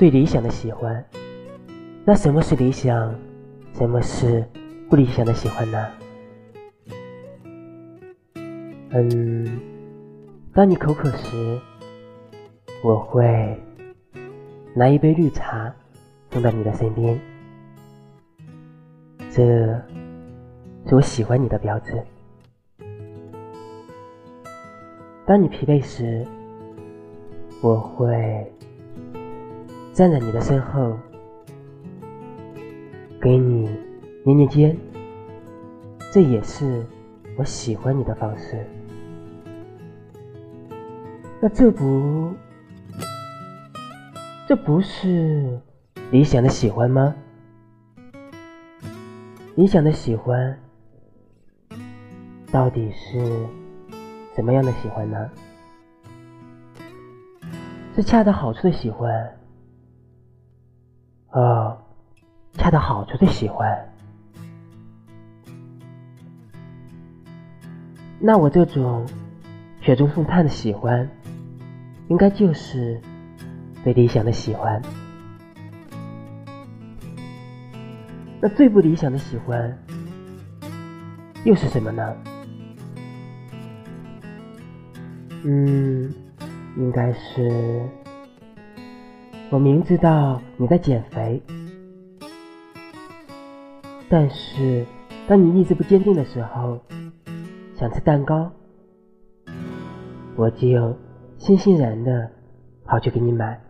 最理想的喜欢。那什么是理想？什么是不理想的喜欢呢？嗯，当你口渴时，我会拿一杯绿茶送到你的身边，这是我喜欢你的标志。当你疲惫时，我会站在你的身后，给你捏捏肩，这也是我喜欢你的方式。那这不，这不是理想的喜欢吗？理想的喜欢到底是？什么样的喜欢呢？是恰到好处的喜欢，呃，恰到好处的喜欢。那我这种雪中送炭的喜欢，应该就是最理想的喜欢。那最不理想的喜欢，又是什么呢？嗯，应该是我明知道你在减肥，但是当你意志不坚定的时候，想吃蛋糕，我就欣欣然的跑去给你买。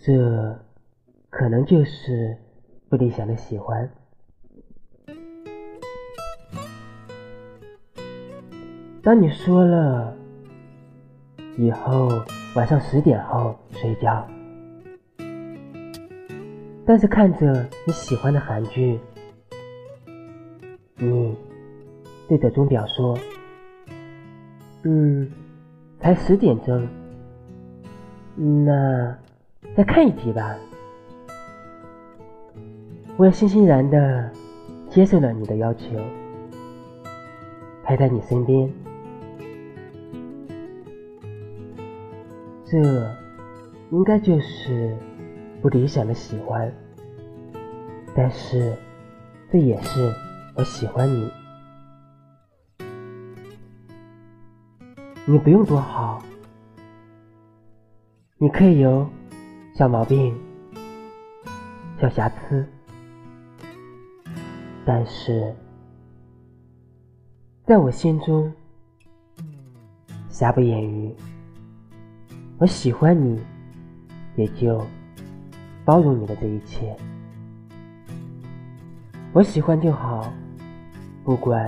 这可能就是不理想的喜欢。当你说了以后晚上十点后睡觉，但是看着你喜欢的韩剧，你对着钟表说：“嗯，才十点钟，那再看一集吧。”我也欣欣然的接受了你的要求，陪在你身边。这应该就是不理想的喜欢，但是这也是我喜欢你。你不用多好，你可以有小毛病、小瑕疵，但是在我心中瑕不掩瑜。我喜欢你，也就包容你的这一切。我喜欢就好，不管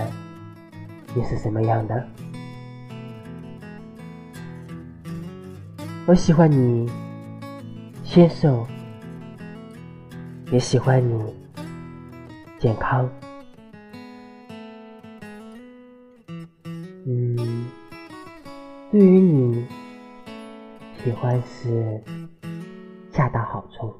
你是什么样的。我喜欢你纤瘦，也喜欢你健康。嗯，对于你。喜欢是恰到好处。